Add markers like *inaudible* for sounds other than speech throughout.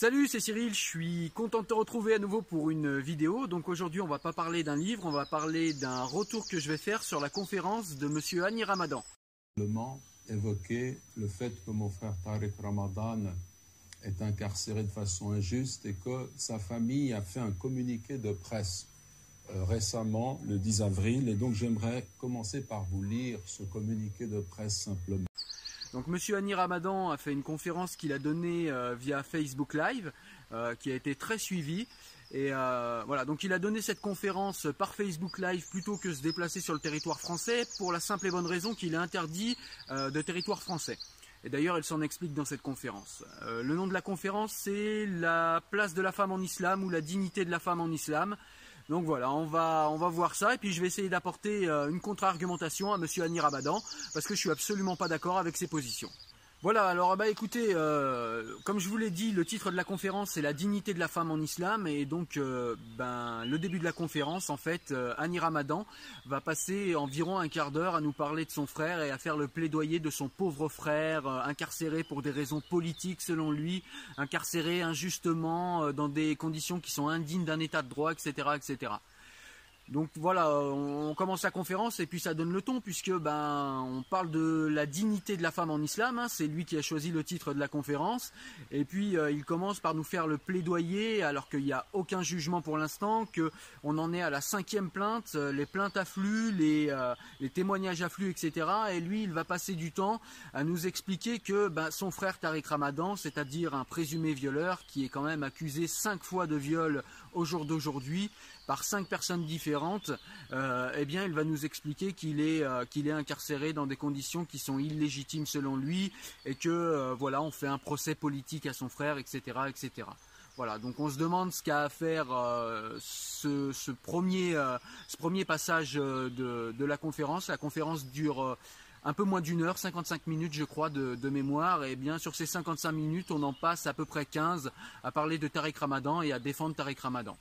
Salut, c'est Cyril, je suis content de te retrouver à nouveau pour une vidéo. Donc aujourd'hui, on va pas parler d'un livre, on va parler d'un retour que je vais faire sur la conférence de monsieur Annie Ramadan. évoquer le fait que mon frère Tariq Ramadan est incarcéré de façon injuste et que sa famille a fait un communiqué de presse euh, récemment, le 10 avril. Et donc j'aimerais commencer par vous lire ce communiqué de presse simplement. Donc Monsieur Annie Ramadan a fait une conférence qu'il a donnée euh, via Facebook Live, euh, qui a été très suivie. Et euh, voilà, donc il a donné cette conférence par Facebook Live plutôt que se déplacer sur le territoire français pour la simple et bonne raison qu'il est interdit de territoire français. Et d'ailleurs, il s'en explique dans cette conférence. le nom de la conférence, c'est la place de la femme en islam ou la dignité de la femme en islam. Donc voilà, on va, voir ça et puis je vais essayer d'apporter euh, une contre-argumentation à Monsieur Annie Rabadan parce que je suis absolument pas d'accord avec ses positions. Voilà, alors bah écoutez, euh, comme je vous l'ai dit, le titre de la conférence c'est la dignité de la femme en islam et donc euh, ben le début de la conférence en fait, euh, Ramadan va passer environ un quart d'heure à nous parler de son frère et à faire le plaidoyer de son pauvre frère incarcéré pour des raisons politiques selon lui, incarcéré injustement dans des conditions qui sont indignes d'un état de droit, etc., etc. Donc voilà, on commence la conférence et puis ça donne le ton puisque ben on parle de la dignité de la femme en islam. Hein. c'est lui qui a choisi le titre de la conférence. Et puis euh, il commence par nous faire le plaidoyer alors qu'il n'y a aucun jugement pour l'instant, que on en est à la cinquième plainte, euh, les plaintes affluent, les, euh, témoignages affluent, etc. Et lui il va passer du temps à nous expliquer que ben, son frère Tariq Ramadan, c'est-à-dire un présumé violeur qui est quand même accusé cinq fois de viol au jour d'aujourd'hui par cinq personnes différentes, euh, eh bien, il va nous expliquer qu'il est, euh, qu'il est incarcéré dans des conditions qui sont illégitimes selon lui et que euh, voilà, on fait un procès politique à son frère, etc., etc. Voilà, donc on se demande ce qu'a à faire ce, premier, passage de, la conférence. La conférence dure un peu moins d'une heure, 55 minutes je crois de, de, mémoire. Et bien sur ces 55 minutes, on en passe à peu près 15 à parler de Tariq Ramadan et à défendre Tariq Ramadan.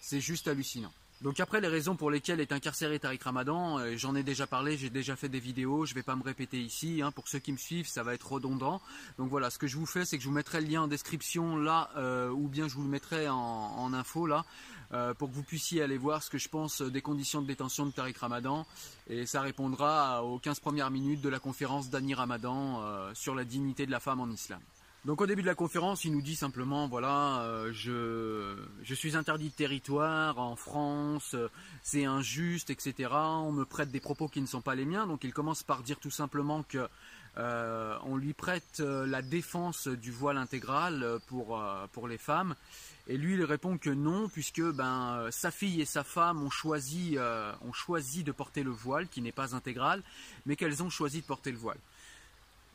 C'est juste hallucinant. Donc après les raisons pour lesquelles est incarcéré Tariq Ramadan, euh, j'en ai déjà parlé, j'ai déjà fait des vidéos, je ne vais pas me répéter ici. Hein. pour ceux qui me suivent, ça va être redondant. Donc voilà, ce que je vous fais, c'est que je vous mettrai le lien en description là, euh, ou bien je vous le mettrai en, info là, euh, pour que vous puissiez aller voir ce que je pense des conditions de détention de Tariq Ramadan. Et ça répondra aux 15 premières minutes de la conférence d'Annie Ramadan sur la dignité de la femme en islam. Donc au début de la conférence, il nous dit simplement voilà, euh, je, je suis interdit de territoire en France, euh, c'est injuste, etc. On me prête des propos qui ne sont pas les miens. Donc il commence par dire tout simplement que euh, on lui prête la défense du voile intégral pour, pour les femmes. Et lui, il répond que non, puisque ben, sa fille et sa femme ont choisi, ont choisi de porter le voile, qui n'est pas intégral, mais qu'elles ont choisi de porter le voile.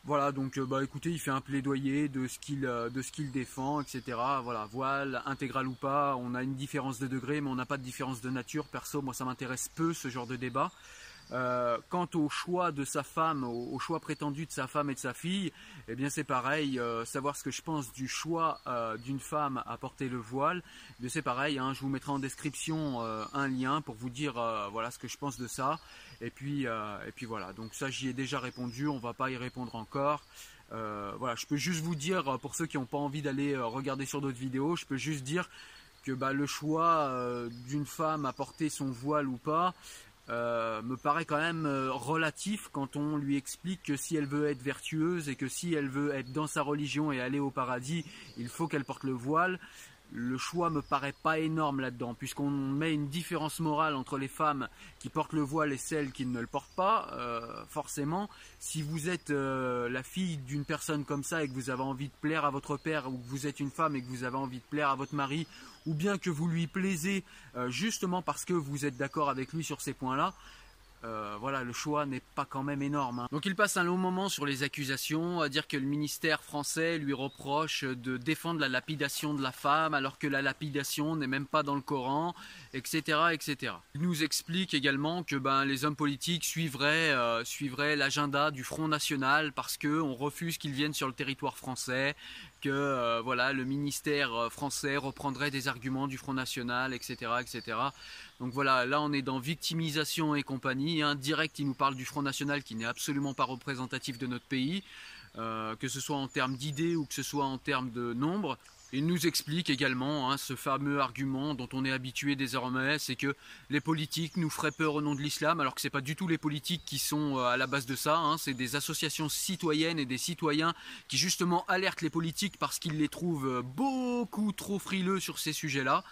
Voilà, donc euh, bah écoutez, il fait un plaidoyer de ce qu'il euh, de ce qu'il défend, etc. Voilà, voile, intégral ou pas, on a une différence de degré, mais on n'a pas de différence de nature. Perso, moi ça m'intéresse peu ce genre de débat. Euh, quant au choix de sa femme, au, choix prétendu de sa femme et de sa fille, eh bien c'est pareil. Euh, savoir ce que je pense du choix euh, d'une femme à porter le voile, eh c'est pareil. Hein, je vous mettrai en description un lien pour vous dire voilà ce que je pense de ça. Et puis et puis voilà. Donc ça j'y ai déjà répondu. On va pas y répondre encore. voilà, je peux juste vous dire pour ceux qui n'ont pas envie d'aller regarder sur d'autres vidéos, je peux juste dire que bah, le choix d'une femme à porter son voile ou pas, euh, me paraît quand même euh, relatif quand on lui explique que si elle veut être vertueuse et que si elle veut être dans sa religion et aller au paradis, il faut qu'elle porte le voile le choix me paraît pas énorme là-dedans, puisqu'on met une différence morale entre les femmes qui portent le voile et celles qui ne le portent pas. Euh, forcément, si vous êtes euh, la fille d'une personne comme ça et que vous avez envie de plaire à votre père, ou que vous êtes une femme et que vous avez envie de plaire à votre mari, ou bien que vous lui plaisez euh, justement parce que vous êtes d'accord avec lui sur ces points-là, euh, voilà, le choix n'est pas quand même énorme. Hein. Donc il passe un long moment sur les accusations, à dire que le ministère français lui reproche de défendre la lapidation de la femme alors que la lapidation n'est même pas dans le Coran, etc., etc. Il nous explique également que ben, les hommes politiques suivraient, euh, l'agenda du Front National parce qu'on refuse qu'ils viennent sur le territoire français, que euh, voilà, le ministère français reprendrait des arguments du Front National, etc., etc. Donc voilà, là on est dans victimisation et compagnie. Hein. Direct, il nous parle du Front National qui n'est absolument pas représentatif de notre pays, euh, que ce soit en termes d'idées ou que ce soit en termes de nombre. Il nous explique également hein, ce fameux argument dont on est habitué désormais, c'est que les politiques nous feraient peur au nom de l'islam, alors que ce n'est pas du tout les politiques qui sont euh, à la base de ça, hein. c'est des associations citoyennes et des citoyens qui justement alertent les politiques parce qu'ils les trouvent beaucoup trop frileux sur ces sujets-là.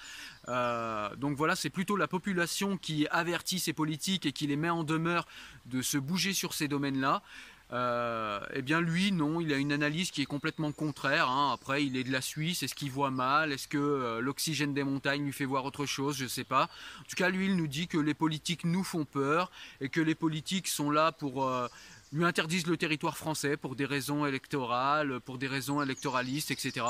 Euh, donc voilà, c'est plutôt la population qui avertit ces politiques et qui les met en demeure de se bouger sur ces domaines-là. Euh, eh bien lui, non, il a une analyse qui est complètement contraire. Hein. Après, il est de la Suisse, est-ce qu'il voit mal? Est-ce que euh, l'oxygène des montagnes lui fait voir autre chose? Je ne sais pas. En tout cas, lui, il nous dit que les politiques nous font peur et que les politiques sont là pour... Euh, lui interdisent le territoire français pour des raisons électorales, pour des raisons électoralistes, etc.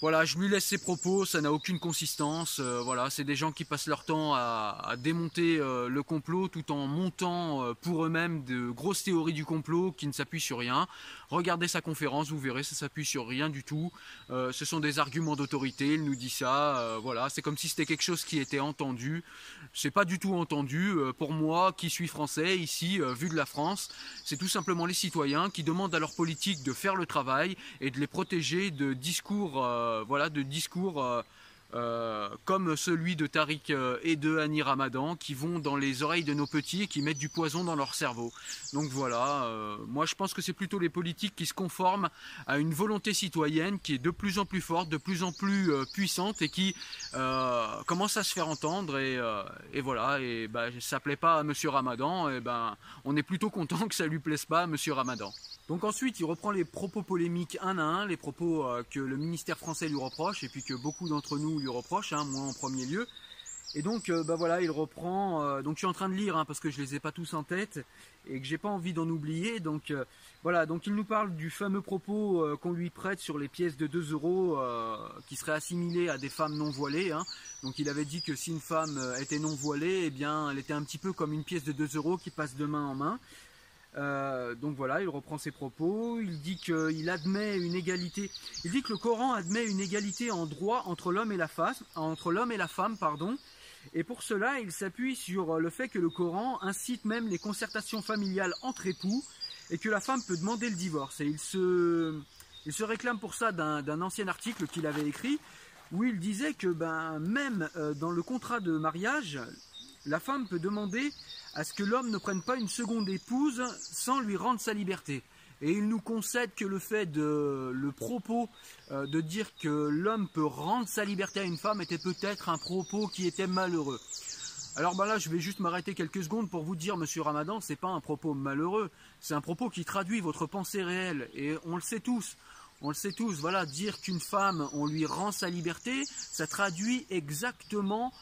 Voilà, je lui laisse ses propos, ça n'a aucune consistance. Euh, voilà, c'est des gens qui passent leur temps à, démonter euh, le complot tout en montant euh, pour eux-mêmes de grosses théories du complot qui ne s'appuient sur rien. Regardez sa conférence, vous verrez, ça s'appuie sur rien du tout. ce sont des arguments d'autorité, il nous dit ça. voilà, c'est comme si c'était quelque chose qui était entendu. C'est pas du tout entendu. pour moi, qui suis français, ici, vu de la France, c'est tout simplement les citoyens qui demandent à leurs politiques de faire le travail et de les protéger de discours voilà, de discours euh, euh, comme celui de Tariq et de Annie Ramadan qui vont dans les oreilles de nos petits et qui mettent du poison dans leur cerveau. Donc voilà, moi je pense que c'est plutôt les politiques qui se conforment à une volonté citoyenne qui est de plus en plus forte, de plus en plus puissante et qui commence à se faire entendre et, voilà, et bah, ça plaît pas à Monsieur Ramadan, et ben on est plutôt content que ça lui plaise pas à Monsieur Ramadan. Donc ensuite, il reprend les propos polémiques un à un, les propos euh, que le ministère français lui reproche et puis que beaucoup d'entre nous lui reprochent, hein, moi en premier lieu. Et donc, euh, bah voilà, il reprend. Euh, donc, je suis en train de lire hein, parce que je les ai pas tous en tête et que j'ai pas envie d'en oublier. Donc, voilà. Donc, il nous parle du fameux propos qu'on lui prête sur les pièces de 2 euros qui seraient assimilées à des femmes non voilées. Hein. Donc, il avait dit que si une femme était non voilée, eh bien, elle était un petit peu comme une pièce de 2 euros qui passe de main en main. Euh, donc voilà, il reprend ses propos. Il dit qu'il admet une égalité. Il dit que le Coran admet une égalité en droit entre l'homme et la femme, entre l'homme et la femme, pardon. Et pour cela, il s'appuie sur le fait que le Coran incite même les concertations familiales entre époux et que la femme peut demander le divorce. Et il se, réclame pour ça d'un ancien article qu'il avait écrit où il disait que ben, même euh, dans le contrat de mariage, la femme peut demander à ce que l'homme ne prenne pas une seconde épouse sans lui rendre sa liberté. Et il nous concède que le fait de le propos euh, de dire que l'homme peut rendre sa liberté à une femme était peut-être un propos qui était malheureux. Alors ben là, je vais juste m'arrêter quelques secondes pour vous dire, Monsieur Ramadan, c'est pas un propos malheureux, c'est un propos qui traduit votre pensée réelle, et on le sait tous. On le sait tous, voilà, dire qu'une femme, on lui rend sa liberté, ça traduit exactement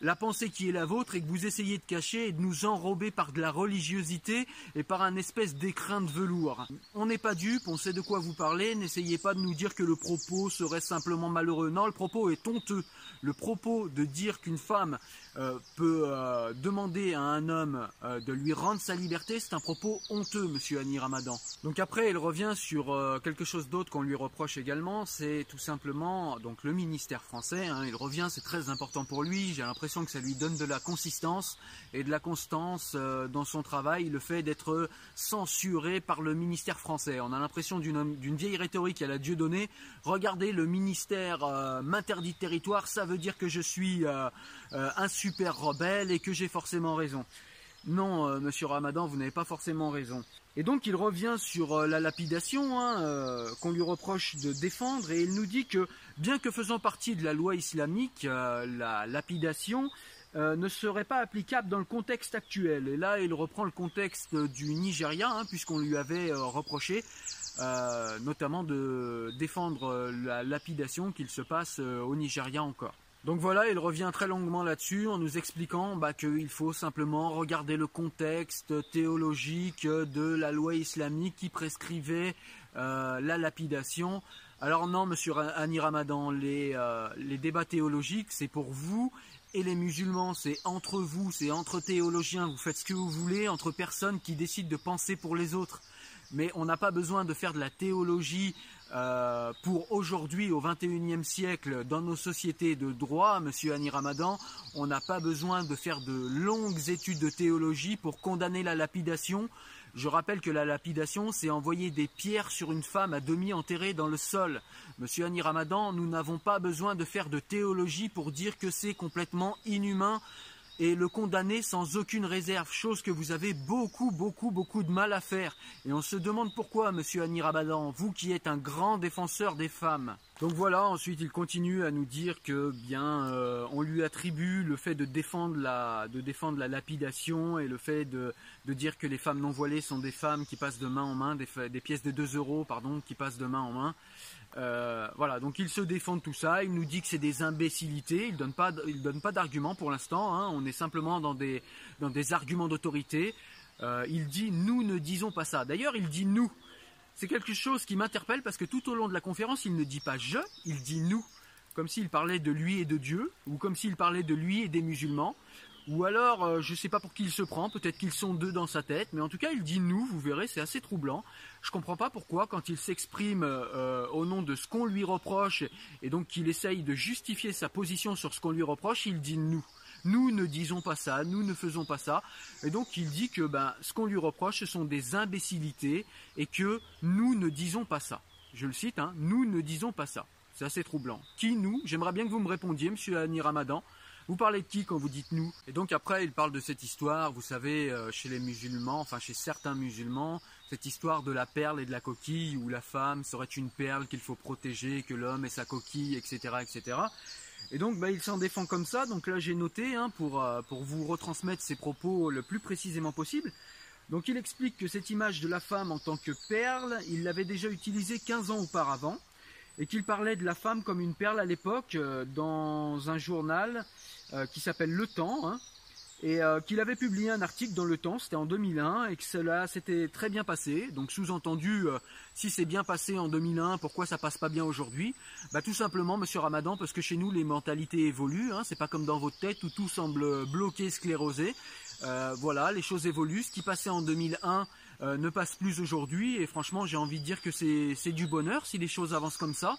la pensée qui est la vôtre et que vous essayez de cacher et de nous enrober par de la religiosité et par un espèce d'écrin de velours. On n'est pas dupe, on sait de quoi vous parlez, n'essayez pas de nous dire que le propos serait simplement malheureux. Non, le propos est honteux. Le propos de dire qu'une femme euh, peut euh, demander à un homme euh, de lui rendre sa liberté, c'est un propos honteux, monsieur Annie Ramadan. Donc après, il revient sur quelque chose d'autre qu'on lui reproche également, c'est tout simplement donc le ministère français. Hein. il revient, c'est très important pour lui. J'ai l'impression que ça lui donne de la consistance et de la constance dans son travail, le fait d'être censuré par le ministère français. On a l'impression d'une vieille rhétorique à la Dieu donné. Regardez, le ministère m'interdit de territoire, ça veut dire que je suis un super rebelle et que j'ai forcément raison. Non, euh, monsieur Ramadan, vous n'avez pas forcément raison. Et donc il revient sur euh, la lapidation hein, euh, qu'on lui reproche de défendre et il nous dit que bien que faisant partie de la loi islamique, la lapidation ne serait pas applicable dans le contexte actuel. Et là il reprend le contexte du Nigeria hein, puisqu'on lui avait reproché notamment de défendre la lapidation qu'il se passe au Nigeria encore. Donc voilà, il revient très longuement là-dessus en nous expliquant bah, qu'il faut simplement regarder le contexte théologique de la loi islamique qui prescrivait euh, la lapidation. Alors non, monsieur Annie Ramadan, euh, les débats théologiques, c'est pour vous et les musulmans, c'est entre vous, c'est entre théologiens, vous faites ce que vous voulez, entre personnes qui décident de penser pour les autres. mais on n'a pas besoin de faire de la théologie euh, pour aujourd'hui, au XXIe siècle, dans nos sociétés de droit, Monsieur Annie Ramadan, on n'a pas besoin de faire de longues études de théologie pour condamner la lapidation. Je rappelle que la lapidation, c'est envoyer des pierres sur une femme à demi enterrée dans le sol. Monsieur Annie Ramadan, nous n'avons pas besoin de faire de théologie pour dire que c'est complètement inhumain et le condamner sans aucune réserve, chose que vous avez beaucoup, beaucoup, beaucoup de mal à faire. Et on se demande pourquoi, monsieur Annie Rabadan, vous qui êtes un grand défenseur des femmes. Donc voilà, ensuite il continue à nous dire que bien euh, on lui attribue le fait de défendre la, de défendre la lapidation et le fait de, de dire que les femmes non voilées sont des femmes qui passent de main en main, des, des pièces de 2 euros, pardon, qui passent de main en main. Euh, voilà, donc il se défend de tout ça, il nous dit que c'est des imbécilités, il donne pas, il donne pas d'arguments pour l'instant, hein. on est simplement dans des, dans des arguments d'autorité. Euh, il dit nous ne disons pas ça. D'ailleurs, il dit nous. C'est quelque chose qui m'interpelle parce que tout au long de la conférence, il ne dit pas je, il dit nous, comme s'il parlait de lui et de Dieu, ou comme s'il parlait de lui et des musulmans. Ou alors, euh, je ne sais pas pour qui il se prend, peut-être qu'ils sont deux dans sa tête, mais en tout cas, il dit nous, vous verrez, c'est assez troublant. Je ne comprends pas pourquoi, quand il s'exprime euh, au nom de ce qu'on lui reproche, et donc qu'il essaye de justifier sa position sur ce qu'on lui reproche, il dit nous. Nous ne disons pas ça, nous ne faisons pas ça. Et donc il dit que ben, ce qu'on lui reproche, ce sont des imbécilités, et que nous ne disons pas ça. Je le cite, hein, nous ne disons pas ça. C'est assez troublant. Qui nous? J'aimerais bien que vous me répondiez, monsieur Annie Ramadan. Vous parlez de qui quand vous dites nous? Et donc après, il parle de cette histoire, vous savez, euh, chez les musulmans, enfin chez certains musulmans, cette histoire de la perle et de la coquille, où la femme serait une perle qu'il faut protéger, que l'homme est sa coquille, etc., etc. Et donc, bah, il s'en défend comme ça. Donc là, j'ai noté hein, pour, euh, pour vous retransmettre ses propos le plus précisément possible. Donc il explique que cette image de la femme en tant que perle, il l'avait déjà utilisée 15 ans auparavant et qu'il parlait de la femme comme une perle à l'époque euh, dans un journal qui s'appelle Le Temps, hein, et euh, qu'il avait publié un article dans Le Temps, c'était en 2001, et que cela s'était très bien passé. Donc sous-entendu, si c'est bien passé en 2001, pourquoi ça passe pas bien aujourd'hui? Bah tout simplement, Monsieur Ramadan, parce que chez nous les mentalités évoluent. Hein, c'est pas comme dans votre tête où tout semble bloqué, sclérosé. voilà, les choses évoluent. Ce qui passait en 2001 euh, ne passe plus aujourd'hui. Et franchement, j'ai envie de dire que c'est du bonheur si les choses avancent comme ça.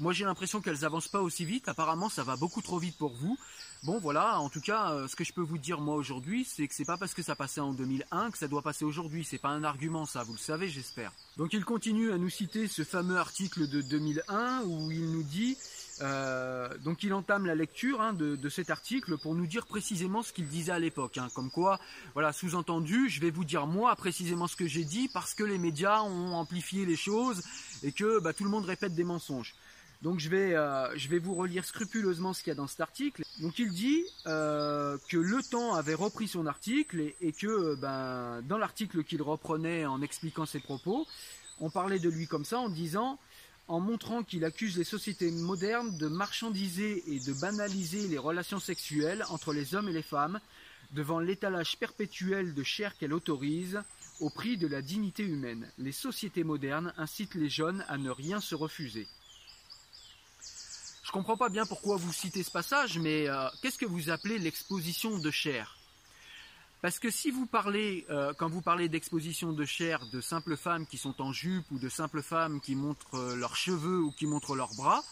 Moi, j'ai l'impression qu'elles avancent pas aussi vite. Apparemment, ça va beaucoup trop vite pour vous. Bon, voilà. En tout cas, euh, ce que je peux vous dire moi aujourd'hui, c'est que c'est pas parce que ça passait en 2001 que ça doit passer aujourd'hui. C'est pas un argument, ça. Vous le savez, j'espère. Donc, il continue à nous citer ce fameux article de 2001 où il nous dit euh, donc il entame la lecture hein, de, cet article pour nous dire précisément ce qu'il disait à l'époque. Hein. comme quoi, voilà, sous-entendu, je vais vous dire moi précisément ce que j'ai dit parce que les médias ont amplifié les choses et que bah, tout le monde répète des mensonges. Donc je vais, euh, je vais vous relire scrupuleusement ce qu'il y a dans cet article. Donc il dit euh, que Le Temps avait repris son article et, que ben, dans l'article qu'il reprenait en expliquant ses propos, on parlait de lui comme ça en disant en montrant qu'il accuse les sociétés modernes de marchandiser et de banaliser les relations sexuelles entre les hommes et les femmes devant l'étalage perpétuel de chair qu'elle autorise au prix de la dignité humaine. Les sociétés modernes incitent les jeunes à ne rien se refuser. Je comprends pas bien pourquoi vous citez ce passage, mais euh, qu'est-ce que vous appelez l'exposition de chair? Parce que si vous parlez, euh, quand vous parlez d'exposition de chair de simples femmes qui sont en jupe ou de simples femmes qui montrent euh, leurs cheveux ou qui montrent leurs bras,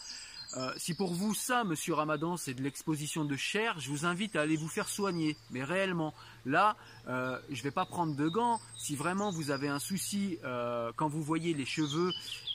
euh, si pour vous ça, Monsieur Ramadan, c'est de l'exposition de chair, je vous invite à aller vous faire soigner. Mais réellement, là, euh, je ne vais pas prendre de gants. Si vraiment vous avez un souci quand vous voyez les cheveux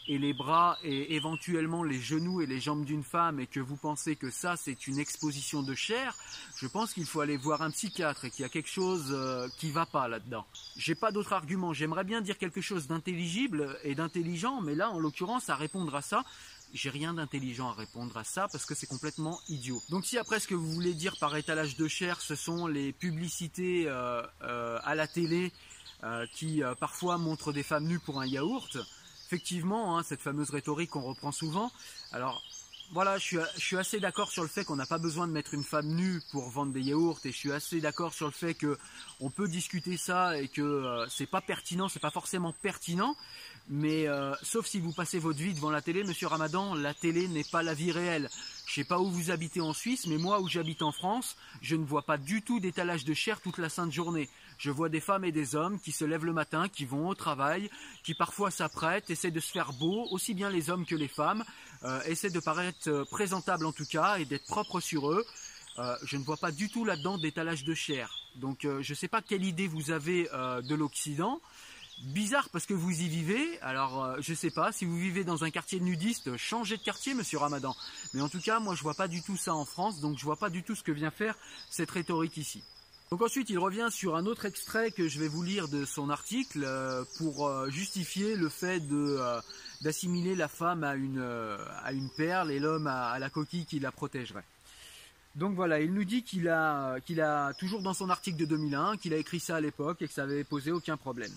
et les bras et éventuellement les genoux et les jambes d'une femme et que vous pensez que ça c'est une exposition de chair, je pense qu'il faut aller voir un psychiatre et qu'il y a quelque chose euh, qui va pas là-dedans. J'ai pas d'autres arguments. J'aimerais bien dire quelque chose d'intelligible et d'intelligent, mais là en l'occurrence à répondre à ça, j'ai rien d'intelligent à répondre à ça parce que c'est complètement idiot. Donc si après ce que vous voulez dire par étalage de chair, ce sont les publicités euh, euh, à la télé qui parfois montrent des femmes nues pour un yaourt, effectivement, hein, cette fameuse rhétorique qu'on reprend souvent. Alors, voilà, je suis, assez d'accord sur le fait qu'on n'a pas besoin de mettre une femme nue pour vendre des yaourts, et je suis assez d'accord sur le fait que on peut discuter ça et que euh, c'est pas pertinent, c'est pas forcément pertinent. Mais euh, sauf si vous passez votre vie devant la télé, Monsieur Ramadan, la télé n'est pas la vie réelle. Je sais pas où vous habitez en Suisse, mais moi où j'habite en France, je ne vois pas du tout d'étalage de chair toute la sainte journée. Je vois des femmes et des hommes qui se lèvent le matin, qui vont au travail, qui parfois s'apprêtent, essaient de se faire beau, aussi bien les hommes que les femmes, euh, essaient de paraître euh, présentables en tout cas et d'être propres sur eux. Euh, je ne vois pas du tout là-dedans d'étalage de chair. Donc je ne sais pas quelle idée vous avez de l'Occident. Bizarre parce que vous y vivez. Alors, euh, je sais pas, si vous vivez dans un quartier nudiste, changez de quartier, monsieur Ramadan. Mais en tout cas, moi, je vois pas du tout ça en France, donc je vois pas du tout ce que vient faire cette rhétorique ici. Donc ensuite, il revient sur un autre extrait que je vais vous lire de son article euh, pour euh, justifier le fait de d'assimiler la femme à une perle et l'homme à, la coquille qui la protégerait. Donc voilà, il nous dit qu'il a, toujours dans son article de 2001, qu'il a écrit ça à l'époque et que ça avait posé aucun problème.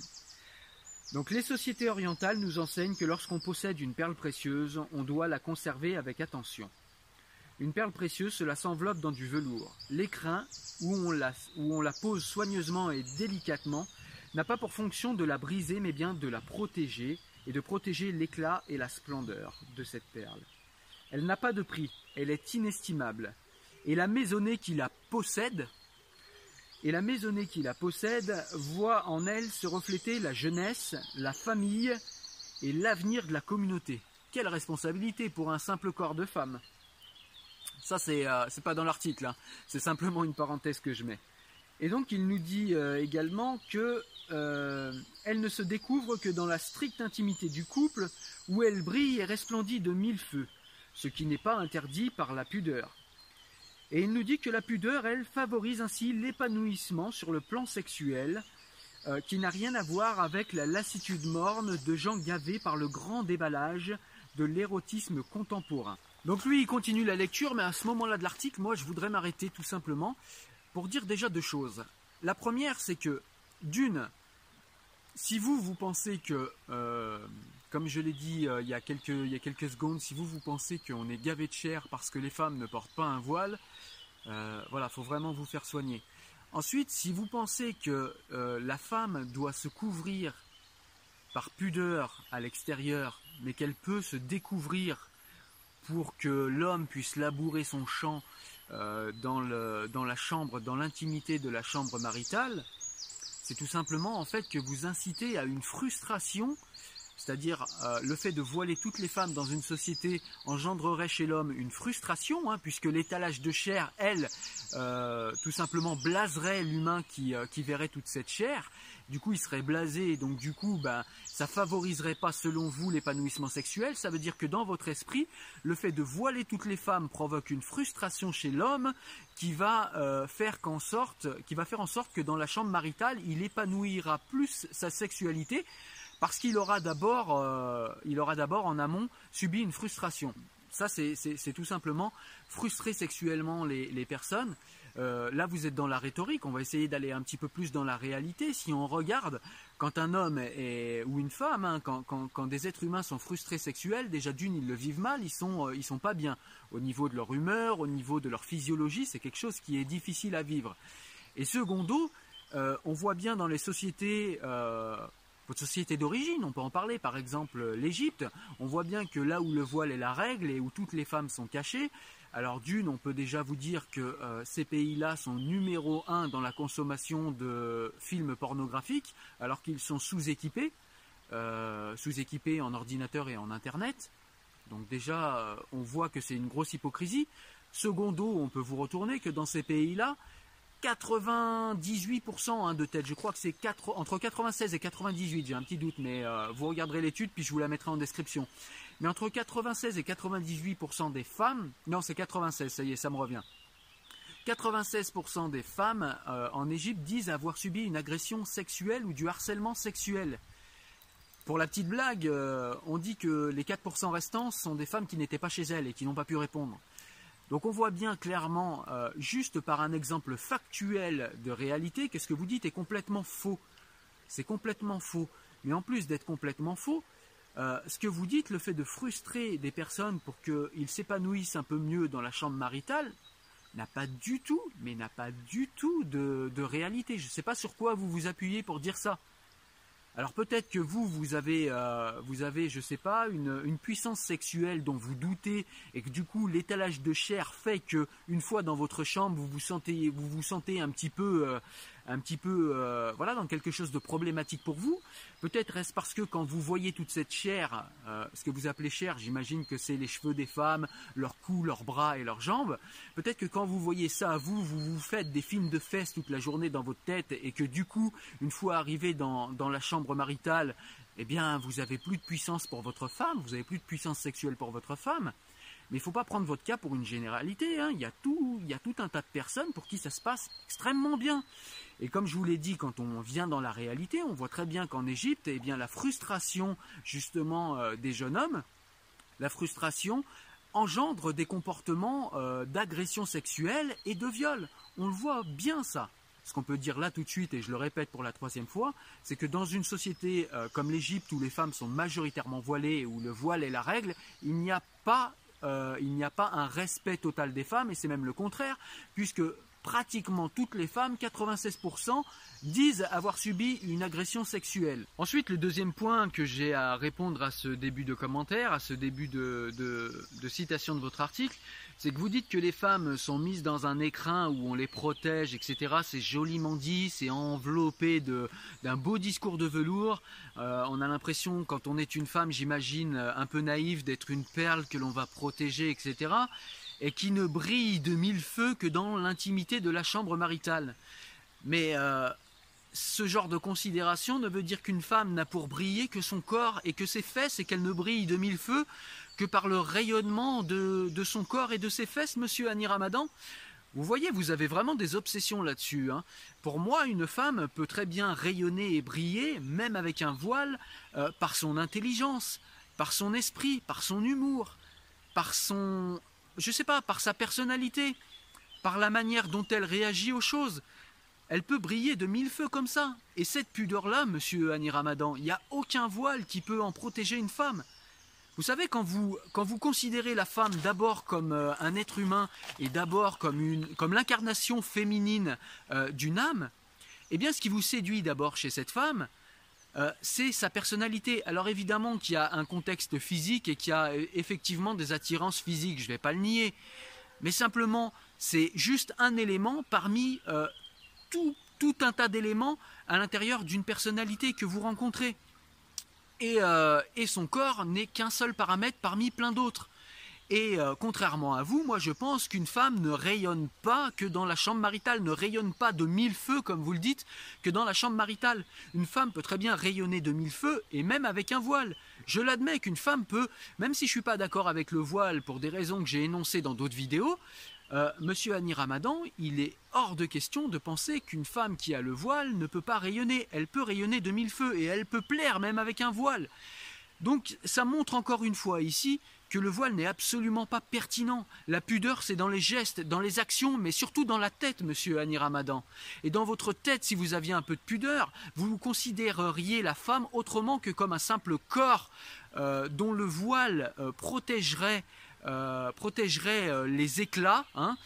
Donc les sociétés orientales nous enseignent que lorsqu'on possède une perle précieuse, on doit la conserver avec attention. Une perle précieuse, cela s'enveloppe dans du velours. L'écrin, où, on la, pose soigneusement et délicatement, n'a pas pour fonction de la briser, mais bien de la protéger, et de protéger l'éclat et la splendeur de cette perle. Elle n'a pas de prix, elle est inestimable, et la maisonnée qui la possède et la maisonnée qui la possède voit en elle se refléter la jeunesse, la famille et l'avenir de la communauté. Quelle responsabilité pour un simple corps de femme. Ça, c'est euh, pas dans l'article, hein. c'est simplement une parenthèse que je mets. Et donc, il nous dit euh, également que euh, elle ne se découvre que dans la stricte intimité du couple, où elle brille et resplendit de mille feux, ce qui n'est pas interdit par la pudeur. Et il nous dit que la pudeur, elle, favorise ainsi l'épanouissement sur le plan sexuel, euh, qui n'a rien à voir avec la lassitude morne de gens gavés par le grand déballage de l'érotisme contemporain. Donc lui, il continue la lecture, mais à ce moment-là de l'article, moi, je voudrais m'arrêter tout simplement pour dire déjà deux choses. La première, c'est que, d'une, si vous, vous pensez que, euh, comme je l'ai dit euh, il, y a quelques, secondes, si vous, vous pensez qu'on est gavé de chair parce que les femmes ne portent pas un voile, euh, voilà, faut vraiment vous faire soigner. Ensuite, si vous pensez que euh, la femme doit se couvrir par pudeur à l'extérieur, mais qu'elle peut se découvrir pour que l'homme puisse labourer son champ euh, dans, la chambre, dans l'intimité de la chambre maritale, c'est tout simplement en fait que vous incitez à une frustration c'est-à-dire euh, le fait de voiler toutes les femmes dans une société engendrerait chez l'homme une frustration, hein, puisque l'étalage de chair, elle, euh, tout simplement blaserait l'humain qui, verrait toute cette chair. Du coup, il serait blasé, donc du coup, ben, ça favoriserait pas, selon vous, l'épanouissement sexuel. Ça veut dire que dans votre esprit, le fait de voiler toutes les femmes provoque une frustration chez l'homme qui va faire qu'en sorte, qui va faire en sorte que dans la chambre maritale, il épanouira plus sa sexualité parce qu'il aura d'abord, euh, il aura d'abord en amont subi une frustration. Ça, c'est tout simplement frustrer sexuellement les, personnes. Euh, là, vous êtes dans la rhétorique. On va essayer d'aller un petit peu plus dans la réalité. Si on regarde, quand un homme ou une femme, hein, quand, des êtres humains sont frustrés sexuels, déjà d'une, ils le vivent mal. Ils sont, euh, ils sont pas bien au niveau de leur humeur, au niveau de leur physiologie. C'est quelque chose qui est difficile à vivre. Et secondo, on voit bien dans les sociétés votre société d'origine, on peut en parler, par exemple l'Égypte, on voit bien que là où le voile est la règle et où toutes les femmes sont cachées, alors d'une, on peut déjà vous dire que euh, ces pays-là sont numéro un dans la consommation de films pornographiques, alors qu'ils sont sous-équipés, euh, sous-équipés en ordinateur et en Internet. Donc déjà, euh, on voit que c'est une grosse hypocrisie. Secondo, on peut vous retourner que dans ces pays-là, 98% hein, de tête. Je crois que c'est entre 96 et 98, j'ai un petit doute, mais vous regarderez l'étude, puis je vous la mettrai en description. Mais entre 96 et 98% des femmes, non c'est 96, ça y est, ça me revient. 96% des femmes euh, en Égypte disent avoir subi une agression sexuelle ou du harcèlement sexuel. Pour la petite blague, euh, on dit que les 4% restants sont des femmes qui n'étaient pas chez elles et qui n'ont pas pu répondre. Donc on voit bien clairement, euh, juste par un exemple factuel de réalité, que ce que vous dites est complètement faux. C'est complètement faux. Mais en plus d'être complètement faux, euh, ce que vous dites, le fait de frustrer des personnes pour qu'ils s'épanouissent un peu mieux dans la chambre maritale, n'a pas du tout, mais n'a pas du tout de, réalité. Je ne sais pas sur quoi vous vous appuyez pour dire ça. Alors peut-être que vous, vous avez, euh, vous avez, je sais pas, une, puissance sexuelle dont vous doutez et que du coup l'étalage de chair fait que une fois dans votre chambre, vous vous sentez, vous sentez un petit peu, euh, un petit peu, euh, voilà, dans quelque chose de problématique pour vous. Peut-être est-ce parce que quand vous voyez toute cette chair, euh, ce que vous appelez chair, j'imagine que c'est les cheveux des femmes, leurs cou, leurs bras et leurs jambes. Peut-être que quand vous voyez ça à vous, vous vous faites des films de fesses toute la journée dans votre tête et que du coup, une fois arrivé dans, dans la chambre maritale, eh bien, vous avez plus de puissance pour votre femme, vous avez plus de puissance sexuelle pour votre femme. Mais il ne faut pas prendre votre cas pour une généralité. Hein. Il, y a tout, un tas de personnes pour qui ça se passe extrêmement bien. Et comme je vous l'ai dit, quand on vient dans la réalité, on voit très bien qu'en Égypte, eh bien, la frustration justement euh, des jeunes hommes, la frustration engendre des comportements euh, d'agression sexuelle et de viol. On le voit bien ça. Ce qu'on peut dire là tout de suite, et je le répète pour la troisième fois, c'est que dans une société euh, comme l'Égypte où les femmes sont majoritairement voilées, où le voile est la règle, il n'y a pas il n'y a pas un respect total des femmes, et c'est même le contraire, puisque pratiquement toutes les femmes, 96%, disent avoir subi une agression sexuelle. Ensuite, le deuxième point que j'ai à répondre à ce début de commentaire, à ce début de, citation de votre article, c'est que vous dites que les femmes sont mises dans un écrin où on les protège, etc. C'est joliment dit, c'est enveloppé d'un beau discours de velours. Euh, on a l'impression, quand on est une femme, j'imagine, un peu naïve, d'être une perle que l'on va protéger, etc et qui ne brille de mille feux que dans l'intimité de la chambre maritale. Mais euh, ce genre de considération ne veut dire qu'une femme n'a pour briller que son corps et que ses fesses et qu'elle ne brille de mille feux que par le rayonnement de, son corps et de ses fesses, monsieur Annie Ramadan. Vous voyez, vous avez vraiment des obsessions là-dessus. Hein. Pour moi, une femme peut très bien rayonner et briller, même avec un voile, euh, par son intelligence, par son esprit, par son humour, par son je sais pas, par sa personnalité, par la manière dont elle réagit aux choses. Elle peut briller de mille feux comme ça. Et cette pudeur-là, monsieur Annie Ramadan, il n'y a aucun voile qui peut en protéger une femme. Vous savez, quand vous, quand vous considérez la femme d'abord comme euh, un être humain et d'abord comme, comme l'incarnation féminine euh, d'une âme, eh bien ce qui vous séduit d'abord chez cette femme, euh, c'est sa personnalité. Alors évidemment qu'il y a un contexte physique et qu'il y a euh, effectivement des attirances physiques, je ne vais pas le nier. Mais simplement, c'est juste un élément parmi euh, tout, un tas d'éléments à l'intérieur d'une personnalité que vous rencontrez. Et son corps n'est qu'un seul paramètre parmi plein d'autres. Et euh, contrairement à vous, moi je pense qu'une femme ne rayonne pas que dans la chambre maritale, ne rayonne pas de mille feux comme vous le dites, que dans la chambre maritale. Une femme peut très bien rayonner de mille feux et même avec un voile. Je l'admets qu'une femme peut, même si je ne suis pas d'accord avec le voile pour des raisons que j'ai énoncées dans d'autres vidéos, euh, Monsieur Annie Ramadan, il est hors de question de penser qu'une femme qui a le voile ne peut pas rayonner. Elle peut rayonner de mille feux et elle peut plaire même avec un voile. Donc ça montre encore une fois ici que le voile n'est absolument pas pertinent. La pudeur, c'est dans les gestes, dans les actions, mais surtout dans la tête, monsieur Annie Ramadan. Et dans votre tête, si vous aviez un peu de pudeur, vous considéreriez la femme autrement que comme un simple corps euh, dont le voile euh, protégerait euh, les éclats, hein,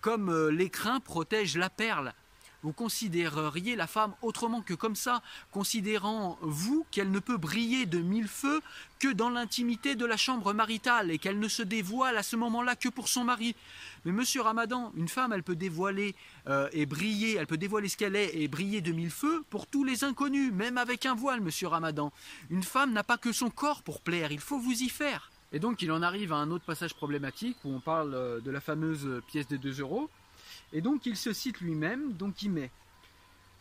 comme l'écrin protège la perle vous considéreriez la femme autrement que comme ça, considérant vous qu'elle ne peut briller de mille feux que dans l'intimité de la chambre maritale et qu'elle ne se dévoile à ce moment-là que pour son mari. Mais monsieur Ramadan, une femme, elle peut dévoiler euh, et briller, elle peut dévoiler ce qu'elle est et briller de mille feux pour tous les inconnus, même avec un voile, monsieur Ramadan. Une femme n'a pas que son corps pour plaire, il faut vous y faire. Et donc il en arrive à un autre passage problématique où on parle euh, de la fameuse pièce de 2 euros. Et donc il se cite lui-même, donc il met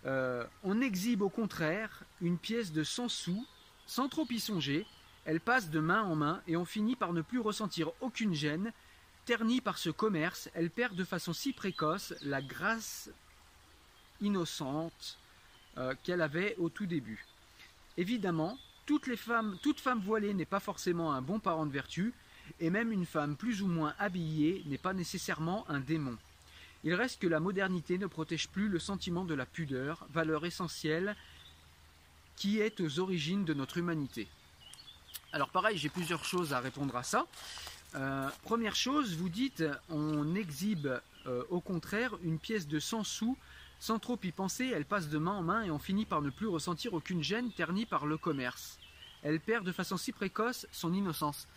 euh, On exhibe au contraire une pièce de 100 sous, sans trop y songer, elle passe de main en main et on finit par ne plus ressentir aucune gêne. Ternie par ce commerce, elle perd de façon si précoce la grâce innocente euh, qu'elle avait au tout début. Évidemment, toute femme voilée n'est pas forcément un bon parent de vertu, et même une femme plus ou moins habillée n'est pas nécessairement un démon. Il reste que la modernité ne protège plus le sentiment de la pudeur, valeur essentielle qui est aux origines de notre humanité. Alors pareil, j'ai plusieurs choses à répondre à ça. Euh, première chose, vous dites on exhibe euh, au contraire une pièce de 100 sous Sans trop y penser, elle passe de main en main et on finit par ne plus ressentir aucune gêne ternie par le commerce. Elle perd de façon si précoce son innocence.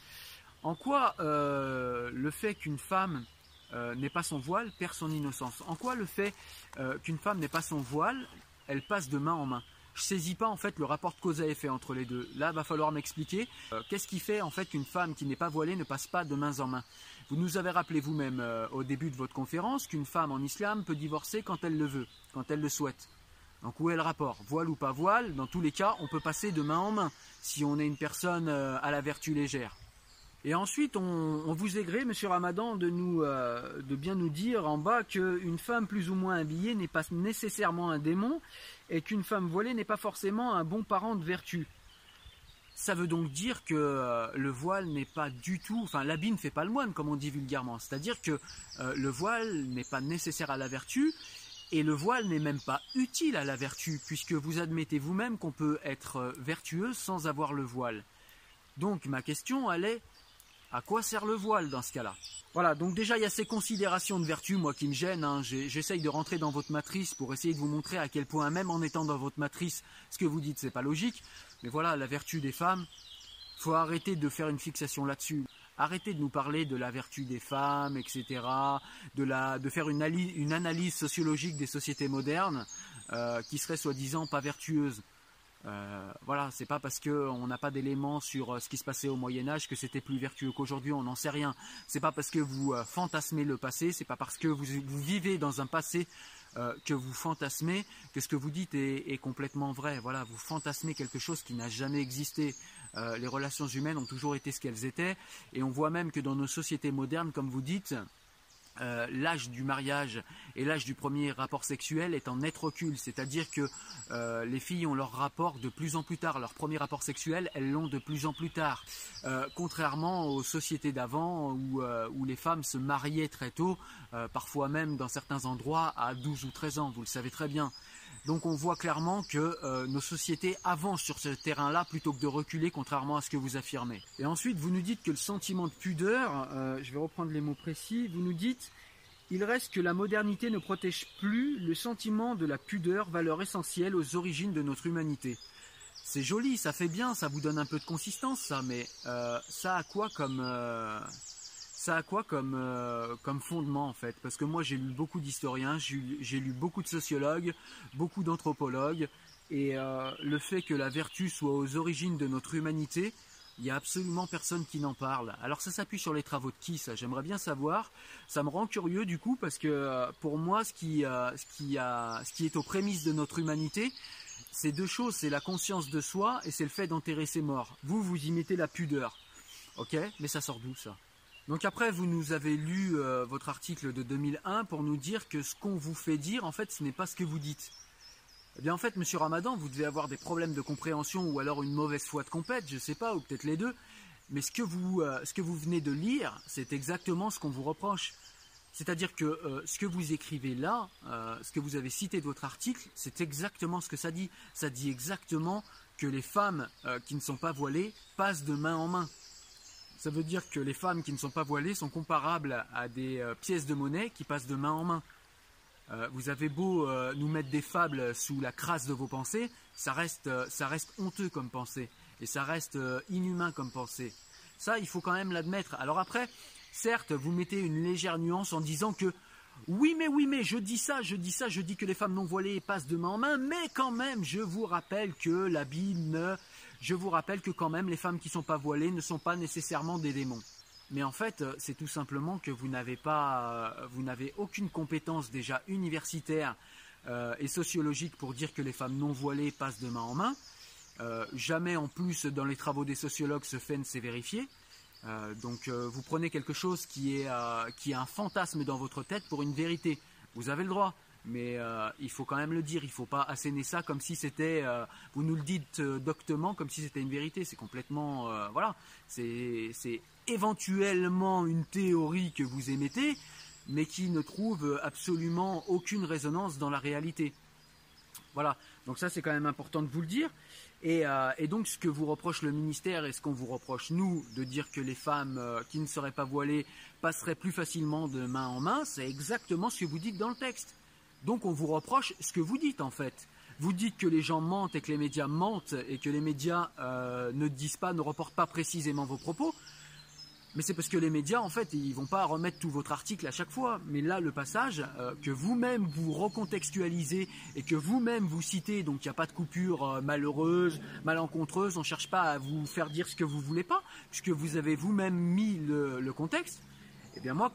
En quoi euh, le fait qu'une femme euh, n'ait pas son voile perd son innocence En quoi le fait euh, qu'une femme n'ait pas son voile, elle passe de main en main? Je saisis pas en fait le rapport de cause à effet entre les deux. Là, va falloir m'expliquer qu'est-ce qui fait en fait qu'une femme qui n'est pas voilée ne passe pas de main en main? Vous nous avez rappelé vous-même au début de votre conférence qu'une femme en islam peut divorcer quand elle le veut, quand elle le souhaite. Donc où est le rapport? Voile ou pas voile Dans tous les cas, on peut passer de main en main si on est une personne à la vertu légère. Et ensuite, on, vous aigré, Monsieur Ramadan, de, nous, euh, de bien nous dire en bas qu'une femme plus ou moins habillée n'est pas nécessairement un démon et qu'une femme voilée n'est pas forcément un bon parent de vertu. Ça veut donc dire que euh, le voile n'est pas du tout, enfin l'habit ne fait pas le moine, comme on dit vulgairement. C'est-à-dire que euh, le voile n'est pas nécessaire à la vertu et le voile n'est même pas utile à la vertu, puisque vous admettez vous-même qu'on peut être vertueux sans avoir le voile. Donc ma question, elle est à quoi sert le voile dans ce cas-là? Voilà, donc déjà il y a ces considérations de vertu, moi qui me gênent. Hein. J'essaye de rentrer dans votre matrice pour essayer de vous montrer à quel point, même en étant dans votre matrice, ce que vous dites c'est pas logique. Mais voilà, la vertu des femmes, faut arrêter de faire une fixation là-dessus. Arrêtez de nous parler de la vertu des femmes, etc. De, la, de faire une, une analyse sociologique des sociétés modernes euh, qui seraient soi-disant pas vertueuses. Euh, voilà, c'est pas parce qu'on n'a pas d'éléments sur euh, ce qui se passait au Moyen Âge que c'était plus vertueux qu'aujourd'hui, on n'en sait rien. C'est pas parce que vous euh, fantasmez le passé, c'est pas parce que vous, vivez dans un passé que vous fantasmez que ce que vous dites est, complètement vrai. Voilà, vous fantasmez quelque chose qui n'a jamais existé. les relations humaines ont toujours été ce qu'elles étaient, et on voit même que dans nos sociétés modernes, comme vous dites, euh, l'âge du mariage et l'âge du premier rapport sexuel est en net recul, c'est-à-dire que euh, les filles ont leur rapport de plus en plus tard, leur premier rapport sexuel, elles l'ont de plus en plus tard, euh, contrairement aux sociétés d'avant où, où, les femmes se mariaient très tôt, parfois même dans certains endroits à 12 ou 13 ans, vous le savez très bien. Donc on voit clairement que euh, nos sociétés avancent sur ce terrain-là plutôt que de reculer, contrairement à ce que vous affirmez. Et ensuite, vous nous dites que le sentiment de pudeur, euh, je vais reprendre les mots précis, vous nous dites il reste que la modernité ne protège plus le sentiment de la pudeur, valeur essentielle aux origines de notre humanité. C'est joli, ça fait bien, ça vous donne un peu de consistance, ça, mais euh, ça a quoi comme ça a quoi comme, euh, fondement en fait? Parce que moi j'ai lu beaucoup d'historiens, j'ai lu beaucoup de sociologues, beaucoup d'anthropologues, et euh, le fait que la vertu soit aux origines de notre humanité, il n'y a absolument personne qui n'en parle. Alors ça s'appuie sur les travaux de qui ça? J'aimerais bien savoir. Ça me rend curieux du coup parce que euh, pour moi ce qui est aux prémices de notre humanité, c'est deux choses, c'est la conscience de soi et c'est le fait d'enterrer ses morts. Vous, vous y mettez la pudeur. Ok? Mais ça sort d'où ça? Donc après, vous nous avez lu euh, votre article de 2001 pour nous dire que ce qu'on vous fait dire, en fait, ce n'est pas ce que vous dites. Eh bien, en fait, Monsieur Ramadan, vous devez avoir des problèmes de compréhension ou alors une mauvaise foi de compète, je ne sais pas, ou peut-être les deux. Mais ce que vous, euh, ce que vous venez de lire, c'est exactement ce qu'on vous reproche. C'est-à-dire que euh, ce que vous écrivez là, ce que vous avez cité de votre article, c'est exactement ce que ça dit. Ça dit exactement que les femmes qui ne sont pas voilées passent de main en main. Ça veut dire que les femmes qui ne sont pas voilées sont comparables à des euh, pièces de monnaie qui passent de main en main. Euh, vous avez beau euh, nous mettre des fables sous la crasse de vos pensées, ça reste, ça reste honteux comme pensée et ça reste inhumain comme pensée. Ça, il faut quand même l'admettre. Alors après, certes, vous mettez une légère nuance en disant que oui, mais oui, mais je dis ça, je dis ça, je dis que les femmes non voilées passent de main en main, mais quand même, je vous rappelle que la Bible ne je vous rappelle que quand même les femmes qui ne sont pas voilées ne sont pas nécessairement des démons. Mais en fait, euh, c'est tout simplement que vous n'avez pas, euh, vous n'avez aucune compétence déjà universitaire euh, et sociologique pour dire que les femmes non voilées passent de main en main. jamais en plus dans les travaux des sociologues ce fait ne s'est vérifié. Donc vous prenez quelque chose qui est, qui est un fantasme dans votre tête pour une vérité. Vous avez le droit mais euh, il faut quand même le dire, il ne faut pas asséner ça comme si c'était, euh, vous nous le dites euh, doctement, comme si c'était une vérité, c'est complètement, voilà, c'est éventuellement une théorie que vous émettez, mais qui ne trouve absolument aucune résonance dans la réalité. Voilà, donc ça c'est quand même important de vous le dire. Et, et, donc ce que vous reproche le ministère et ce qu'on vous reproche nous de dire que les femmes qui ne seraient pas voilées passeraient plus facilement de main en main, c'est exactement ce que vous dites dans le texte. Donc on vous reproche ce que vous dites en fait. Vous dites que les gens mentent et que les médias mentent et que les médias euh, ne disent pas, ne reportent pas précisément vos propos. Mais c'est parce que les médias, en fait, ils vont pas remettre tout votre article à chaque fois. Mais là, le passage euh, que vous-même vous recontextualisez et que vous-même vous citez, donc il n'y a pas de coupure euh, malheureuse, malencontreuse, on cherche pas à vous faire dire ce que vous voulez pas, puisque vous avez vous-même mis le, contexte. Eh bien moi,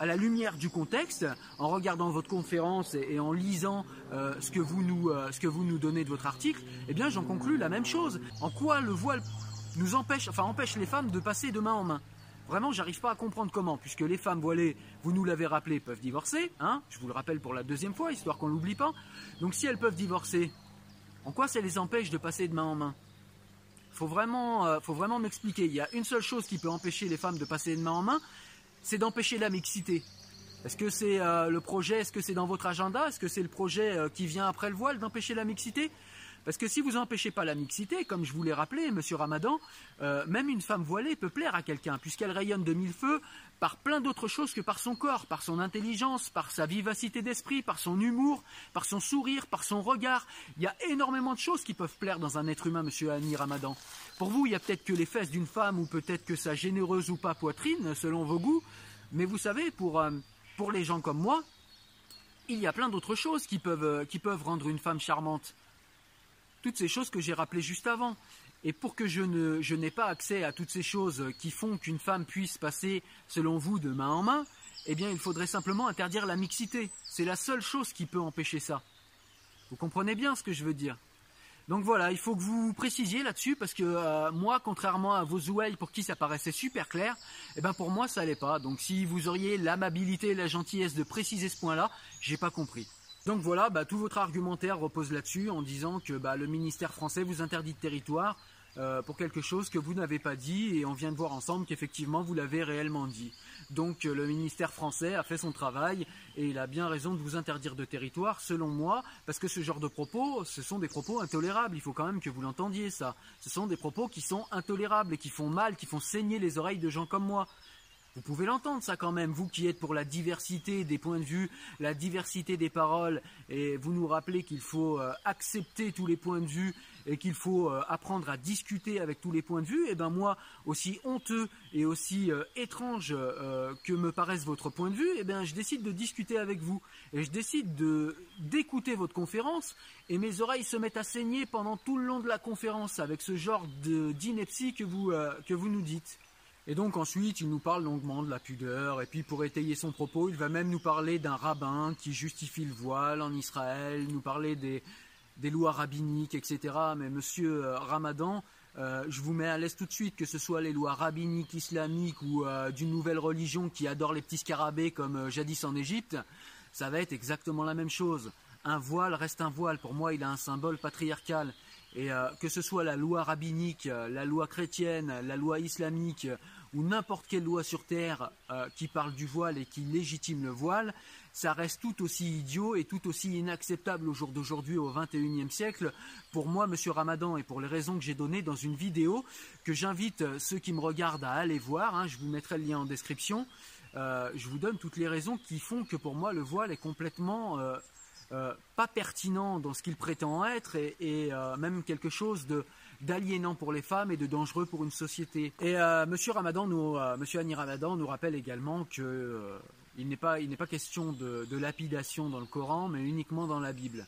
à la lumière du contexte, en regardant votre conférence et, en lisant euh, ce, que vous nous, ce que vous nous donnez de votre article, eh bien j'en conclus la même chose. En quoi le voile nous empêche, enfin empêche les femmes de passer de main en main? Vraiment, j'arrive pas à comprendre comment, puisque les femmes voilées, vous nous l'avez rappelé, peuvent divorcer, hein Je vous le rappelle pour la deuxième fois, histoire qu'on l'oublie pas. Donc si elles peuvent divorcer, en quoi ça les empêche de passer de main en main? Faut vraiment, euh, faut vraiment m'expliquer. Il y a une seule chose qui peut empêcher les femmes de passer de main en main, c'est d'empêcher la mixité. Est-ce que c'est euh, le projet, est-ce que c'est dans votre agenda? Est-ce que c'est le projet euh, qui vient après le voile d'empêcher la mixité? Parce que si vous n'empêchez pas la mixité, comme je vous l'ai rappelé, Monsieur Ramadan, euh, même une femme voilée peut plaire à quelqu'un, puisqu'elle rayonne de mille feux par plein d'autres choses que par son corps, par son intelligence, par sa vivacité d'esprit, par son humour, par son sourire, par son regard. Il y a énormément de choses qui peuvent plaire dans un être humain, Monsieur Annie Ramadan. Pour vous, il y a peut-être que les fesses d'une femme, ou peut-être que sa généreuse ou pas poitrine, selon vos goûts. Mais vous savez, pour, euh, pour les gens comme moi, il y a plein d'autres choses qui peuvent, euh, qui peuvent rendre une femme charmante toutes ces choses que j'ai rappelées juste avant. Et pour que je, ne, je n'ai pas accès à toutes ces choses qui font qu'une femme puisse passer, selon vous, de main en main, eh bien, il faudrait simplement interdire la mixité. C'est la seule chose qui peut empêcher ça. Vous comprenez bien ce que je veux dire donc voilà, il faut que vous précisiez là-dessus parce que euh, moi, contrairement à vos ouailles pour qui ça paraissait super clair, eh ben pour moi ça allait pas. Donc si vous auriez l'amabilité et la gentillesse de préciser ce point-là, j'ai pas compris. Donc voilà, bah, tout votre argumentaire repose là-dessus en disant que bah, le ministère français vous interdit de territoire euh, pour quelque chose que vous n'avez pas dit et on vient de voir ensemble qu'effectivement vous l'avez réellement dit. Donc euh, le ministère français a fait son travail et il a bien raison de vous interdire de territoire selon moi parce que ce genre de propos, ce sont des propos intolérables. Il faut quand même que vous l'entendiez ça. Ce sont des propos qui sont intolérables et qui font mal, qui font saigner les oreilles de gens comme moi. Vous pouvez l'entendre ça quand même, vous qui êtes pour la diversité des points de vue, la diversité des paroles, et vous nous rappelez qu'il faut euh, accepter tous les points de vue et qu'il faut euh, apprendre à discuter avec tous les points de vue, et ben moi, aussi honteux et aussi euh, étrange que me paraisse votre point de vue, et ben je décide de discuter avec vous et je décide de d'écouter votre conférence et mes oreilles se mettent à saigner pendant tout le long de la conférence avec ce genre d'ineptie que vous que vous nous dites. Et donc ensuite, il nous parle longuement de la pudeur, et puis pour étayer son propos, il va même nous parler d'un rabbin qui justifie le voile en Israël, nous parler des, lois rabbiniques, etc. Mais monsieur euh, Ramadan, euh, je vous mets à l'aise tout de suite, que ce soit les lois rabbiniques, islamiques ou euh, d'une nouvelle religion qui adore les petits scarabées comme jadis en Égypte, ça va être exactement la même chose. Un voile reste un voile. Pour moi, il a un symbole patriarcal. Et euh, que ce soit la loi rabbinique, euh, la loi chrétienne, la loi islamique euh, ou n'importe quelle loi sur terre qui parle du voile et qui légitime le voile, ça reste tout aussi idiot et tout aussi inacceptable au jour d'aujourd'hui au XXIe siècle. Pour moi, Monsieur Ramadan, et pour les raisons que j'ai données dans une vidéo que j'invite ceux qui me regardent à aller voir, hein, je vous mettrai le lien en description. je vous donne toutes les raisons qui font que pour moi le voile est complètement euh, pas pertinent dans ce qu'il prétend être et, euh, même quelque chose d'aliénant pour les femmes et de dangereux pour une société. Et euh, Monsieur Ramadan, nous, Monsieur Annie Ramadan nous rappelle également que il n'est pas, pas question de, lapidation dans le Coran, mais uniquement dans la Bible.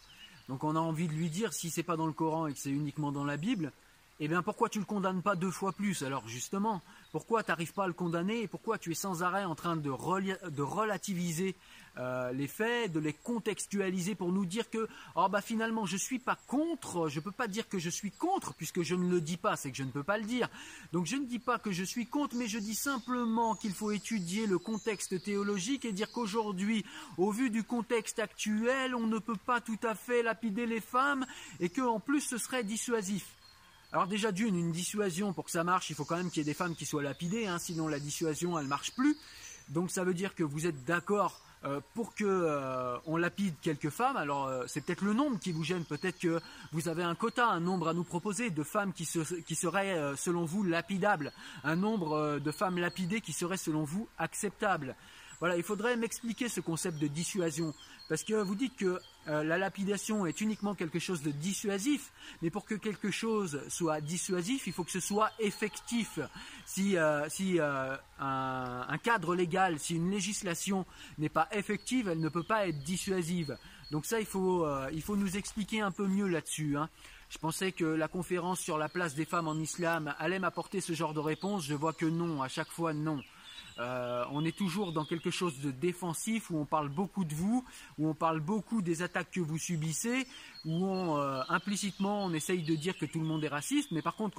Donc on a envie de lui dire, si c'est pas dans le Coran et que c'est uniquement dans la Bible, eh bien pourquoi tu le condamnes pas deux fois plus? Alors justement, pourquoi tu n'arrives pas à le condamner et pourquoi tu es sans arrêt en train de, de relativiser euh, les faits, de les contextualiser pour nous dire que oh bah finalement je suis pas contre, je peux pas dire que je suis contre puisque je ne le dis pas, c'est que je ne peux pas le dire. Donc je ne dis pas que je suis contre, mais je dis simplement qu'il faut étudier le contexte théologique et dire qu'aujourd'hui, au vu du contexte actuel, on ne peut pas tout à fait lapider les femmes et qu'en plus ce serait dissuasif. Alors déjà d'une, une dissuasion pour que ça marche, il faut quand même qu'il y ait des femmes qui soient lapidées, hein, sinon la dissuasion elle marche plus. Donc ça veut dire que vous êtes d'accord euh, pour que euh, on lapide quelques femmes. Alors euh, c'est peut-être le nombre qui vous gêne, peut-être que vous avez un quota, un nombre à nous proposer de femmes qui, qui seraient selon vous lapidables, un nombre de femmes lapidées qui seraient selon vous acceptables. Voilà, il faudrait m'expliquer ce concept de dissuasion. Parce que vous dites que euh, la lapidation est uniquement quelque chose de dissuasif, mais pour que quelque chose soit dissuasif, il faut que ce soit effectif. Si, euh, si euh, un, cadre légal, si une législation n'est pas effective, elle ne peut pas être dissuasive. Donc ça, il faut, il faut nous expliquer un peu mieux là-dessus. Hein. Je pensais que la conférence sur la place des femmes en islam allait m'apporter ce genre de réponse. Je vois que non, à chaque fois non. Euh, on est toujours dans quelque chose de défensif où on parle beaucoup de vous, où on parle beaucoup des attaques que vous subissez, où on, euh, implicitement on essaye de dire que tout le monde est raciste, mais par contre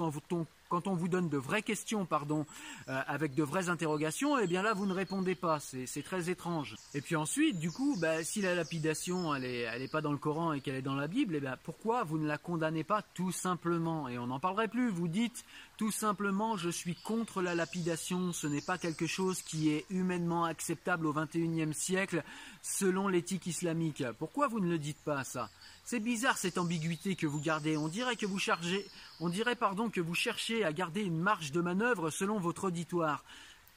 quand, on vous donne de vraies questions, pardon, euh, avec de vraies interrogations, eh bien là vous ne répondez pas, c'est très étrange. Et puis ensuite, du coup, bah, si la lapidation elle est, elle est pas dans le Coran et qu'elle est dans la Bible, eh bien pourquoi vous ne la condamnez pas tout simplement? Et on n'en parlerait plus. Vous dites tout simplement je suis contre la lapidation, ce n'est pas quelque chose qui est humainement acceptable au XXIe siècle selon l'éthique islamique. Pourquoi vous ne le dites pas ça? C'est bizarre cette ambiguïté que vous gardez. On dirait que vous chargez, on dirait pardon que vous cherchez à garder une marge de manœuvre selon votre auditoire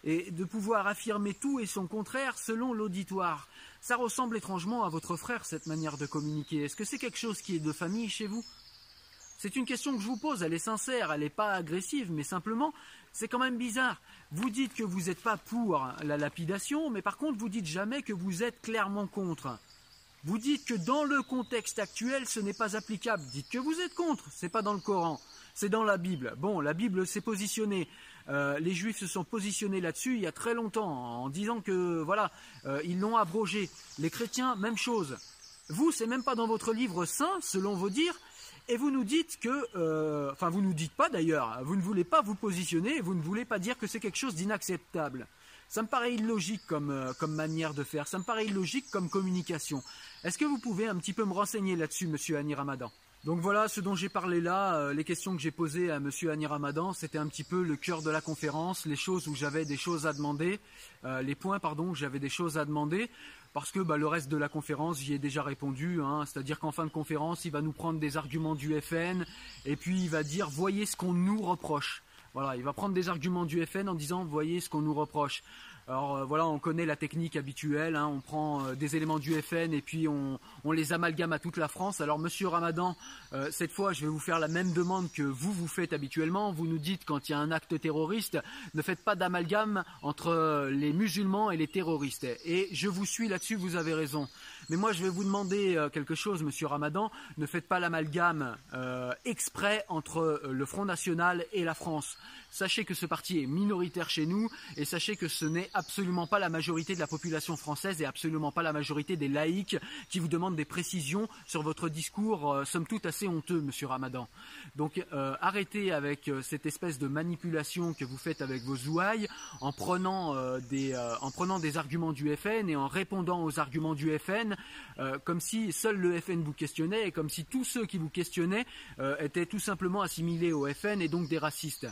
et de pouvoir affirmer tout et son contraire selon l'auditoire. Ça ressemble étrangement à votre frère cette manière de communiquer. Est-ce que c'est quelque chose qui est de famille chez vous? C'est une question que je vous pose, elle est sincère, elle n'est pas agressive, mais simplement, c'est quand même bizarre. Vous dites que vous n'êtes pas pour la lapidation, mais par contre, vous dites jamais que vous êtes clairement contre. Vous dites que dans le contexte actuel, ce n'est pas applicable. Dites que vous êtes contre. C'est pas dans le Coran. C'est dans la Bible. Bon, la Bible s'est positionnée. Euh, les Juifs se sont positionnés là-dessus il y a très longtemps en disant que voilà, euh, ils l'ont abrogé. Les chrétiens, même chose. Vous, c'est même pas dans votre livre saint, selon vos dires, et vous nous dites que, euh, enfin, vous nous dites pas d'ailleurs, vous ne voulez pas vous positionner, vous ne voulez pas dire que c'est quelque chose d'inacceptable. Ça me paraît illogique comme, comme manière de faire, ça me paraît illogique comme communication. Est-ce que vous pouvez un petit peu me renseigner là-dessus, monsieur Annie Ramadan donc voilà ce dont j'ai parlé là, euh, les questions que j'ai posées à Monsieur Annie Ramadan, c'était un petit peu le cœur de la conférence, les choses où j'avais des choses à demander, euh, les points pardon où j'avais des choses à demander, parce que bah, le reste de la conférence j'y ai déjà répondu, hein. c'est-à-dire qu'en fin de conférence il va nous prendre des arguments du FN et puis il va dire voyez ce qu'on nous reproche. Voilà, il va prendre des arguments du FN en disant voyez ce qu'on nous reproche. Alors euh, voilà, on connaît la technique habituelle, hein. on prend euh, des éléments du FN et puis on, les amalgame à toute la France. Alors Monsieur Ramadan, euh, cette fois je vais vous faire la même demande que vous vous faites habituellement. Vous nous dites quand il y a un acte terroriste, ne faites pas d'amalgame entre les musulmans et les terroristes. Et je vous suis là-dessus, vous avez raison. Mais moi je vais vous demander quelque chose, Monsieur Ramadan, ne faites pas l'amalgame exprès entre le Front National et la France. Sachez que ce parti est minoritaire chez nous et sachez que ce n'est absolument pas la majorité de la population française et absolument pas la majorité des laïcs qui vous demandent des précisions sur votre discours, euh, somme toute assez honteux, monsieur Ramadan. Donc euh, arrêtez avec euh, cette espèce de manipulation que vous faites avec vos ouailles en prenant, prenant des arguments du FN et en répondant aux arguments du FN comme si seul le FN vous questionnait et comme si tous ceux qui vous questionnaient étaient tout simplement assimilés au FN et donc des racistes.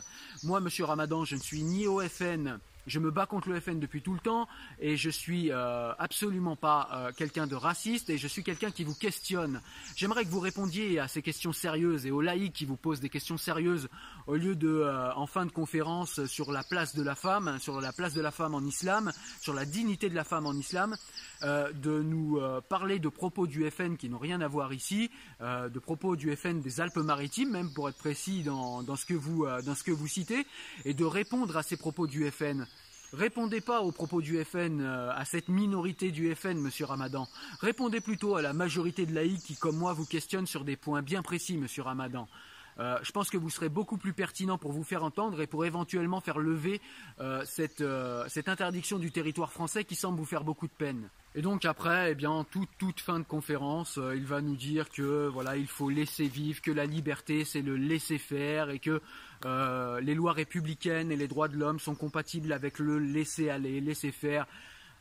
Monsieur Ramadan, je ne suis ni au FN je me bats contre le FN depuis tout le temps et je suis euh, absolument pas euh, quelqu'un de raciste et je suis quelqu'un qui vous questionne. J'aimerais que vous répondiez à ces questions sérieuses et aux laïcs qui vous posent des questions sérieuses au lieu de, euh, en fin de conférence, sur la place de la femme, sur la place de la femme en islam, sur la dignité de la femme en islam, de nous parler de propos du FN qui n'ont rien à voir ici, de propos du FN des Alpes-Maritimes, même pour être précis dans, dans, ce que vous, dans ce que vous citez, et de répondre à ces propos du FN. Répondez pas aux propos du FN, euh, à cette minorité du FN, monsieur Ramadan. Répondez plutôt à la majorité de laïcs qui, comme moi, vous questionnent sur des points bien précis, monsieur Ramadan. Euh, je pense que vous serez beaucoup plus pertinent pour vous faire entendre et pour éventuellement faire lever euh, cette, cette, interdiction du territoire français qui semble vous faire beaucoup de peine. Et donc après, eh bien, toute, toute fin de conférence, il va nous dire que voilà, il faut laisser vivre, que la liberté c'est le laisser faire et que euh, les lois républicaines et les droits de l'homme sont compatibles avec le laisser aller, laisser faire.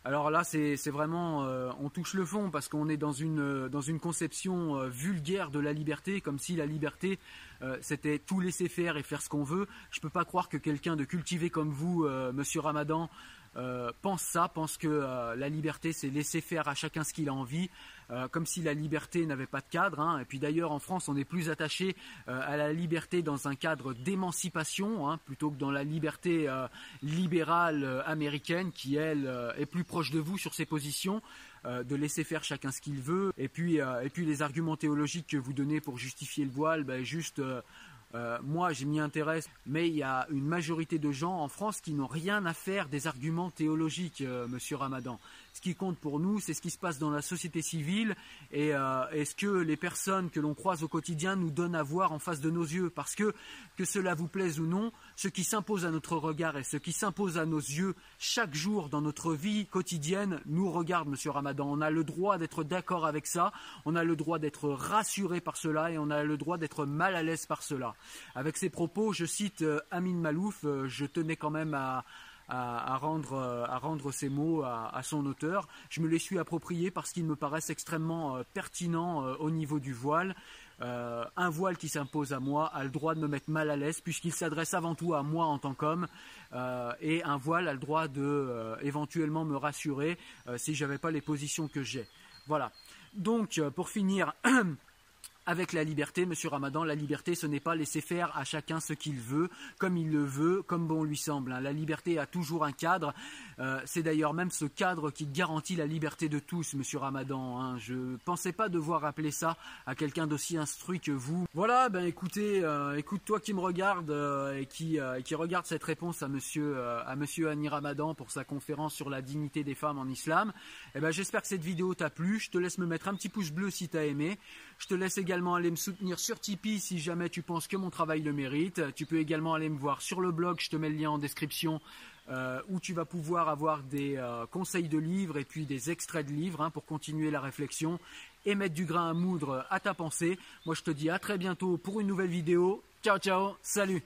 Alors là, c'est vraiment, euh, on touche le fond parce qu'on est dans une, dans une conception euh, vulgaire de la liberté, comme si la liberté, c'était tout laisser faire et faire ce qu'on veut. Je peux pas croire que quelqu'un de cultivé comme vous, Monsieur Ramadan, pense ça, pense que la liberté c'est laisser faire à chacun ce qu'il a envie, comme si la liberté n'avait pas de cadre. Hein. Et puis d'ailleurs en France on est plus attaché à la liberté dans un cadre d'émancipation hein, plutôt que dans la liberté libérale américaine qui elle est plus proche de vous sur ses positions. Euh, de laisser faire chacun ce qu'il veut. Et puis, euh, et puis les arguments théologiques que vous donnez pour justifier le voile, ben, juste euh, moi, je m'y intéresse, mais il y a une majorité de gens en France qui n'ont rien à faire des arguments théologiques, Monsieur Ramadan. Ce qui compte pour nous, c'est ce qui se passe dans la société civile et euh, ce que les personnes que l'on croise au quotidien nous donnent à voir en face de nos yeux. Parce que, que cela vous plaise ou non, ce qui s'impose à notre regard et ce qui s'impose à nos yeux chaque jour dans notre vie quotidienne nous regarde, Monsieur Ramadan. On a le droit d'être d'accord avec ça, on a le droit d'être rassuré par cela et on a le droit d'être mal à l'aise par cela. Avec ces propos, je cite euh, Amin Malouf, euh, je tenais quand même à à, rendre, euh, à rendre ces mots à, son auteur. Je me les suis appropriés parce qu'ils me paraissent extrêmement euh, pertinents euh, au niveau du voile. un voile qui s'impose à moi a le droit de me mettre mal à l'aise puisqu'il s'adresse avant tout à moi en tant qu'homme et un voile a le droit de éventuellement me rassurer si j'avais pas les positions que j'ai. Voilà. Donc pour finir *clears throat* avec la liberté, Monsieur Ramadan, la liberté, ce n'est pas laisser faire à chacun ce qu'il veut, comme il le veut, comme bon lui semble. Hein. La liberté a toujours un cadre. Euh, c'est d'ailleurs même ce cadre qui garantit la liberté de tous, Monsieur Ramadan. Hein. Je ne pensais pas devoir rappeler ça à quelqu'un d'aussi instruit que vous. Voilà, ben écoutez, euh, écoute toi qui me regarde euh, et qui, qui regarde cette réponse à Monsieur à Monsieur Annie Ramadan pour sa conférence sur la dignité des femmes en islam. Eh ben j'espère que cette vidéo t'a plu. Je te laisse me mettre un petit pouce bleu si t'as aimé. Je te laisse également aller me soutenir sur Tipeee si jamais tu penses que mon travail le mérite. Tu peux également aller me voir sur le blog, je te mets le lien en description, euh, où tu vas pouvoir avoir des euh, conseils de livres et puis des extraits de livres hein, pour continuer la réflexion et mettre du grain à moudre à ta pensée. Moi je te dis à très bientôt pour une nouvelle vidéo. Ciao ciao, salut